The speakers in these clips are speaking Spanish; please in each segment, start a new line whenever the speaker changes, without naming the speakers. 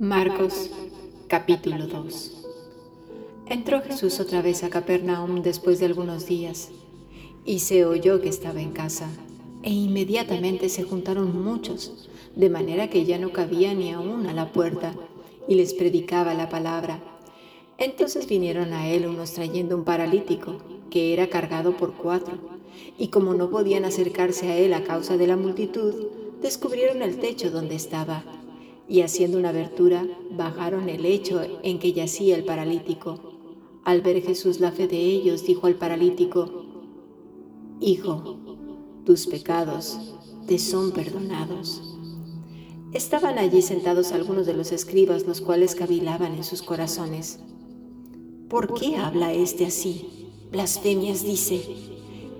Marcos capítulo 2 Entró Jesús otra vez a Capernaum después de algunos días y se oyó que estaba en casa e inmediatamente se juntaron muchos, de manera que ya no cabía ni aún a la puerta y les predicaba la palabra. Entonces vinieron a él unos trayendo un paralítico que era cargado por cuatro y como no podían acercarse a él a causa de la multitud, descubrieron el techo donde estaba y haciendo una abertura bajaron el lecho en que yacía el paralítico. Al ver Jesús la fe de ellos, dijo al paralítico, Hijo, tus pecados te son perdonados. Estaban allí sentados algunos de los escribas, los cuales cavilaban en sus corazones. ¿Por qué habla éste así? Blasfemias dice.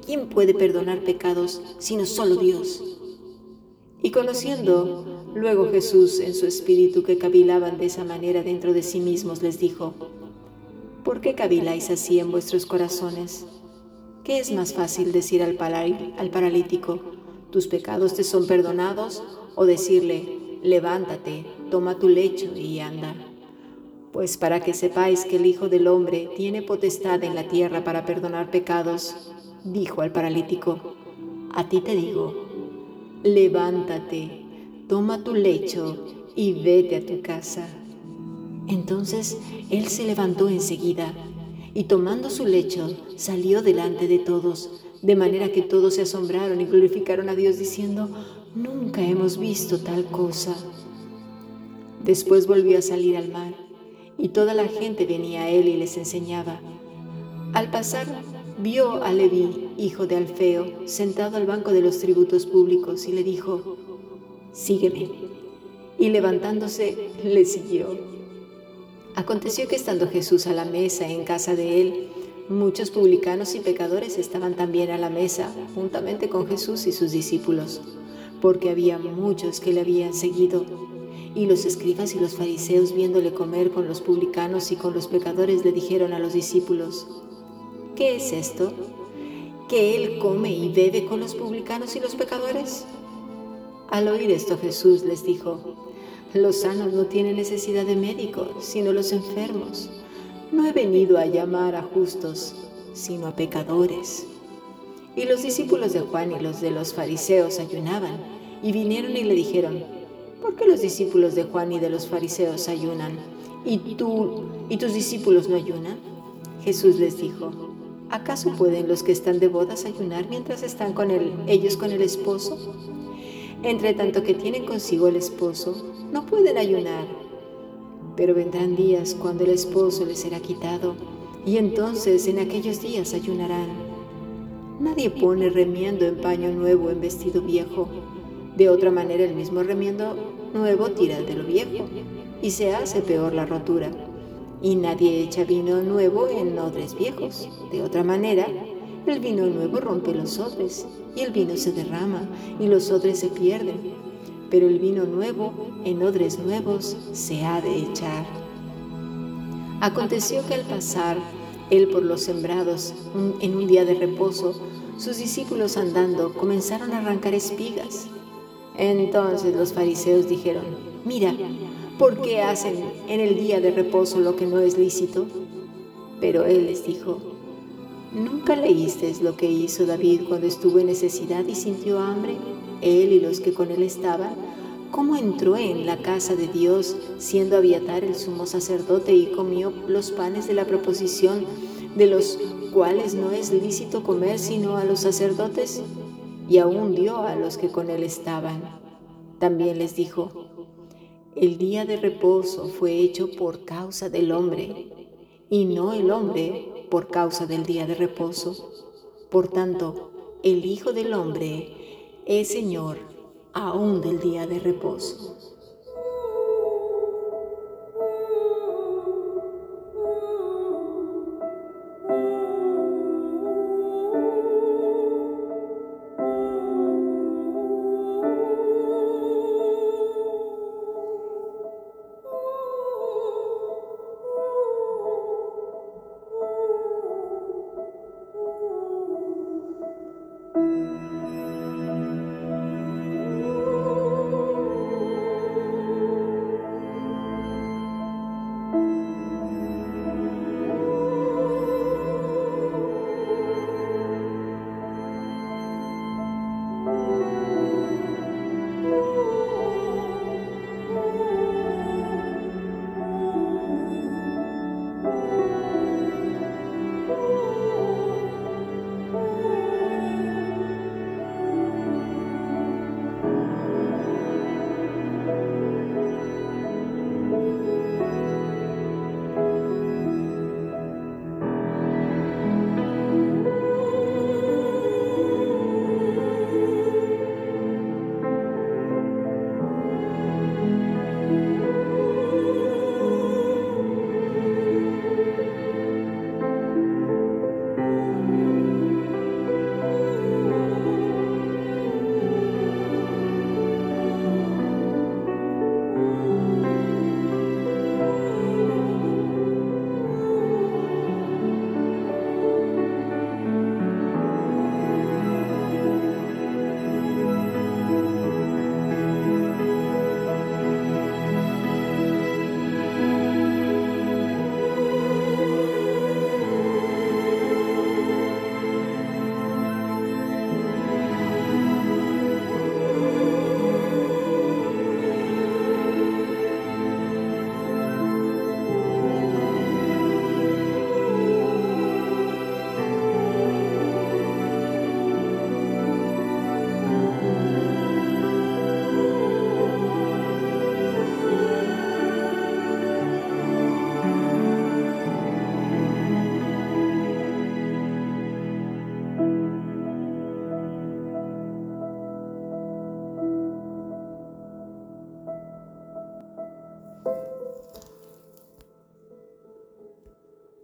¿Quién puede perdonar pecados sino solo Dios? Y conociendo luego Jesús en su espíritu que cavilaban de esa manera dentro de sí mismos les dijo, ¿por qué caviláis así en vuestros corazones? ¿Qué es más fácil decir al, al paralítico, tus pecados te son perdonados? o decirle, levántate, toma tu lecho y anda? Pues para que sepáis que el Hijo del Hombre tiene potestad en la tierra para perdonar pecados, dijo al paralítico, a ti te digo, levántate, toma tu lecho y vete a tu casa. Entonces él se levantó enseguida y tomando su lecho salió delante de todos, de manera que todos se asombraron y glorificaron a Dios diciendo, nunca hemos visto tal cosa. Después volvió a salir al mar y toda la gente venía a él y les enseñaba. Al pasar vio a Leví, hijo de Alfeo, sentado al banco de los tributos públicos y le dijo, Sígueme. Y levantándose, le siguió. Aconteció que estando Jesús a la mesa en casa de él, muchos publicanos y pecadores estaban también a la mesa, juntamente con Jesús y sus discípulos, porque había muchos que le habían seguido. Y los escribas y los fariseos, viéndole comer con los publicanos y con los pecadores, le dijeron a los discípulos, ¿qué es esto? ¿Que él come y bebe con los publicanos y los pecadores? Al oír esto Jesús les dijo, los sanos no tienen necesidad de médicos, sino los enfermos. No he venido a llamar a justos, sino a pecadores. Y los discípulos de Juan y los de los fariseos ayunaban, y vinieron y le dijeron, ¿por qué los discípulos de Juan y de los fariseos ayunan, y tú y tus discípulos no ayunan? Jesús les dijo, ¿Acaso pueden los que están de bodas ayunar mientras están con él, ellos con el esposo? Entre tanto que tienen consigo el esposo, no pueden ayunar. Pero vendrán días cuando el esposo les será quitado, y entonces en aquellos días ayunarán. Nadie pone remiendo en paño nuevo en vestido viejo. De otra manera el mismo remiendo nuevo tira de lo viejo, y se hace peor la rotura y nadie echa vino nuevo en odres viejos. De otra manera, el vino nuevo rompe los odres y el vino se derrama y los odres se pierden. Pero el vino nuevo en odres nuevos se ha de echar. Aconteció que al pasar él por los sembrados en un día de reposo, sus discípulos andando comenzaron a arrancar espigas. Entonces los fariseos dijeron, mira, ¿por qué hacen en el día de reposo lo que no es lícito? Pero él les dijo, ¿nunca leísteis lo que hizo David cuando estuvo en necesidad y sintió hambre? Él y los que con él estaban, ¿cómo entró en la casa de Dios siendo Abiatar el sumo sacerdote y comió los panes de la proposición de los cuales no es lícito comer sino a los sacerdotes? Y aún dio a los que con él estaban. También les dijo, el día de reposo fue hecho por causa del hombre y no el hombre por causa del día de reposo. Por tanto, el Hijo del Hombre es Señor aún del día de reposo.